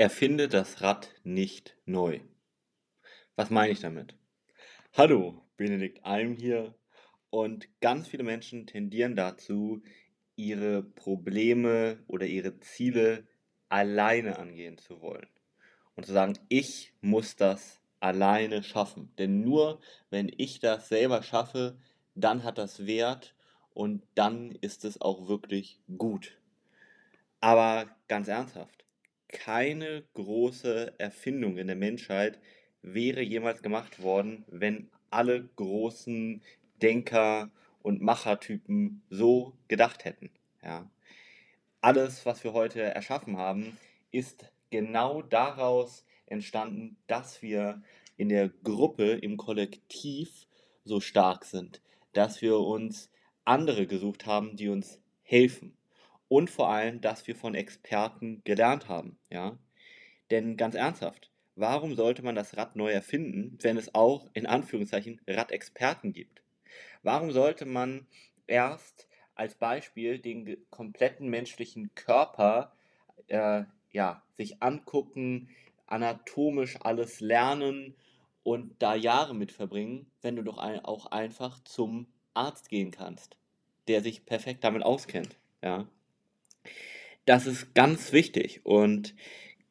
Erfinde das Rad nicht neu. Was meine ich damit? Hallo, Benedikt Alm hier und ganz viele Menschen tendieren dazu, ihre Probleme oder ihre Ziele alleine angehen zu wollen und zu sagen, ich muss das alleine schaffen. Denn nur wenn ich das selber schaffe, dann hat das Wert und dann ist es auch wirklich gut. Aber ganz ernsthaft, keine große Erfindung in der Menschheit wäre jemals gemacht worden, wenn alle großen Denker und Machertypen so gedacht hätten. Ja. Alles, was wir heute erschaffen haben, ist genau daraus entstanden, dass wir in der Gruppe, im Kollektiv so stark sind, dass wir uns andere gesucht haben, die uns helfen und vor allem, dass wir von Experten gelernt haben, ja. Denn ganz ernsthaft, warum sollte man das Rad neu erfinden, wenn es auch in Anführungszeichen Radexperten gibt? Warum sollte man erst als Beispiel den kompletten menschlichen Körper äh, ja, sich angucken, anatomisch alles lernen und da Jahre mit verbringen, wenn du doch auch einfach zum Arzt gehen kannst, der sich perfekt damit auskennt, ja? Das ist ganz wichtig und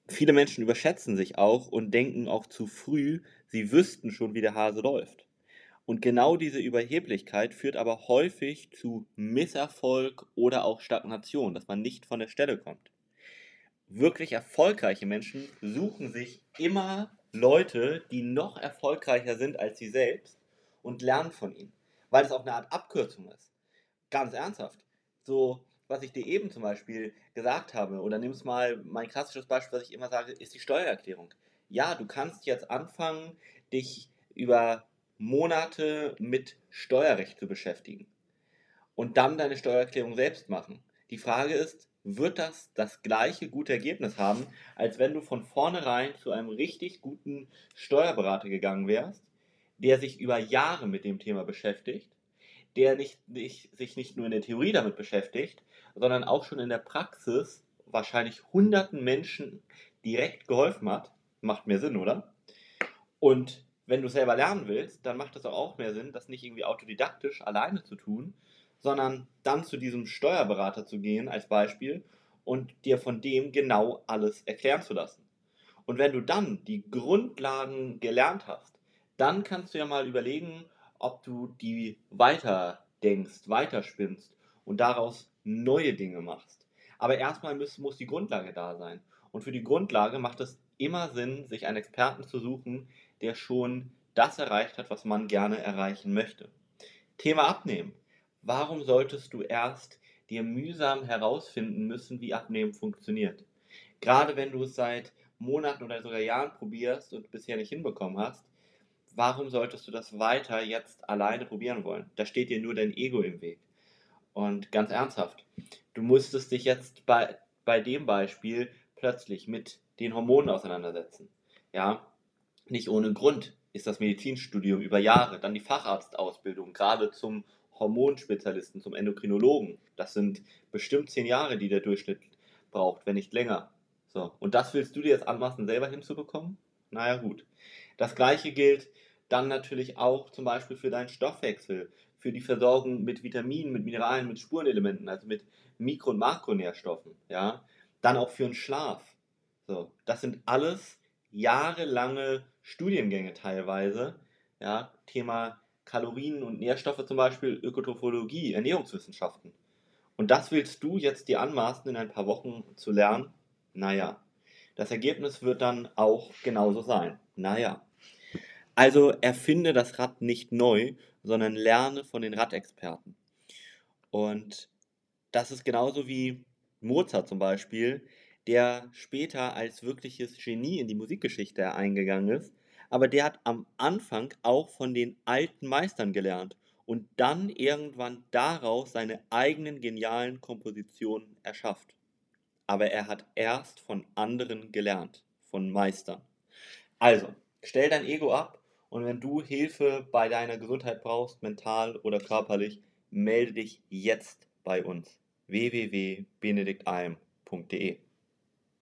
viele Menschen überschätzen sich auch und denken auch zu früh, sie wüssten schon, wie der Hase läuft. Und genau diese Überheblichkeit führt aber häufig zu Misserfolg oder auch Stagnation, dass man nicht von der Stelle kommt. Wirklich erfolgreiche Menschen suchen sich immer Leute, die noch erfolgreicher sind als sie selbst und lernen von ihnen, weil es auch eine Art Abkürzung ist. Ganz ernsthaft. So, was ich dir eben zum Beispiel gesagt habe, oder nimm es mal, mein klassisches Beispiel, was ich immer sage, ist die Steuererklärung. Ja, du kannst jetzt anfangen, dich über Monate mit Steuerrecht zu beschäftigen und dann deine Steuererklärung selbst machen. Die Frage ist, wird das das gleiche gute Ergebnis haben, als wenn du von vornherein zu einem richtig guten Steuerberater gegangen wärst, der sich über Jahre mit dem Thema beschäftigt, der nicht, nicht, sich nicht nur in der Theorie damit beschäftigt, sondern auch schon in der Praxis wahrscheinlich hunderten Menschen direkt geholfen hat. Macht mehr Sinn, oder? Und wenn du selber lernen willst, dann macht es auch mehr Sinn, das nicht irgendwie autodidaktisch alleine zu tun, sondern dann zu diesem Steuerberater zu gehen als Beispiel und dir von dem genau alles erklären zu lassen. Und wenn du dann die Grundlagen gelernt hast, dann kannst du ja mal überlegen, ob du die weiter denkst, weiterspinnst und daraus neue Dinge machst. Aber erstmal muss, muss die Grundlage da sein. Und für die Grundlage macht es immer Sinn, sich einen Experten zu suchen, der schon das erreicht hat, was man gerne erreichen möchte. Thema Abnehmen. Warum solltest du erst dir mühsam herausfinden müssen, wie Abnehmen funktioniert? Gerade wenn du es seit Monaten oder sogar Jahren probierst und bisher nicht hinbekommen hast, warum solltest du das weiter jetzt alleine probieren wollen? Da steht dir nur dein Ego im Weg. Und ganz ernsthaft, du musstest dich jetzt bei, bei dem Beispiel plötzlich mit den Hormonen auseinandersetzen. Ja, nicht ohne Grund ist das Medizinstudium über Jahre, dann die Facharztausbildung, gerade zum Hormonspezialisten, zum Endokrinologen. Das sind bestimmt zehn Jahre, die der Durchschnitt braucht, wenn nicht länger. So, und das willst du dir jetzt anmaßen, selber hinzubekommen? Naja, gut. Das gleiche gilt dann natürlich auch zum Beispiel für deinen Stoffwechsel, für die Versorgung mit Vitaminen, mit Mineralien, mit Spurenelementen, also mit Mikro- und Makronährstoffen, ja. Dann auch für den Schlaf. So, das sind alles jahrelange Studiengänge teilweise, ja. Thema Kalorien und Nährstoffe zum Beispiel, Ökotrophologie, Ernährungswissenschaften. Und das willst du jetzt dir anmaßen, in ein paar Wochen zu lernen? Naja, das Ergebnis wird dann auch genauso sein. Naja. Also erfinde das Rad nicht neu, sondern lerne von den Radexperten. Und das ist genauso wie Mozart zum Beispiel, der später als wirkliches Genie in die Musikgeschichte eingegangen ist, aber der hat am Anfang auch von den alten Meistern gelernt und dann irgendwann daraus seine eigenen genialen Kompositionen erschafft. Aber er hat erst von anderen gelernt, von Meistern. Also, stell dein Ego ab und wenn du Hilfe bei deiner Gesundheit brauchst, mental oder körperlich, melde dich jetzt bei uns. www.benediktalm.de